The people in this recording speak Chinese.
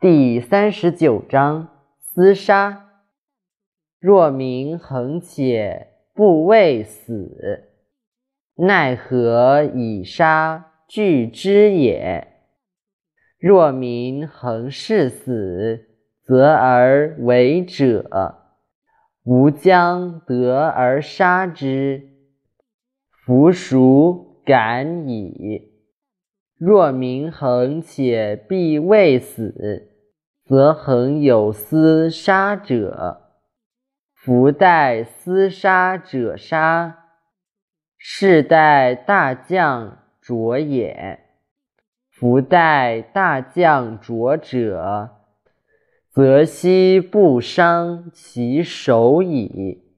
第三十九章厮杀。若民恒且不畏死，奈何以杀惧之也？若民恒誓死，则而为者，吾将得而杀之，夫孰敢矣？若民恒且必未死。则恒有厮杀者，夫待厮杀者杀，是待大将卓也。夫待大将卓者，则悉不伤其手矣。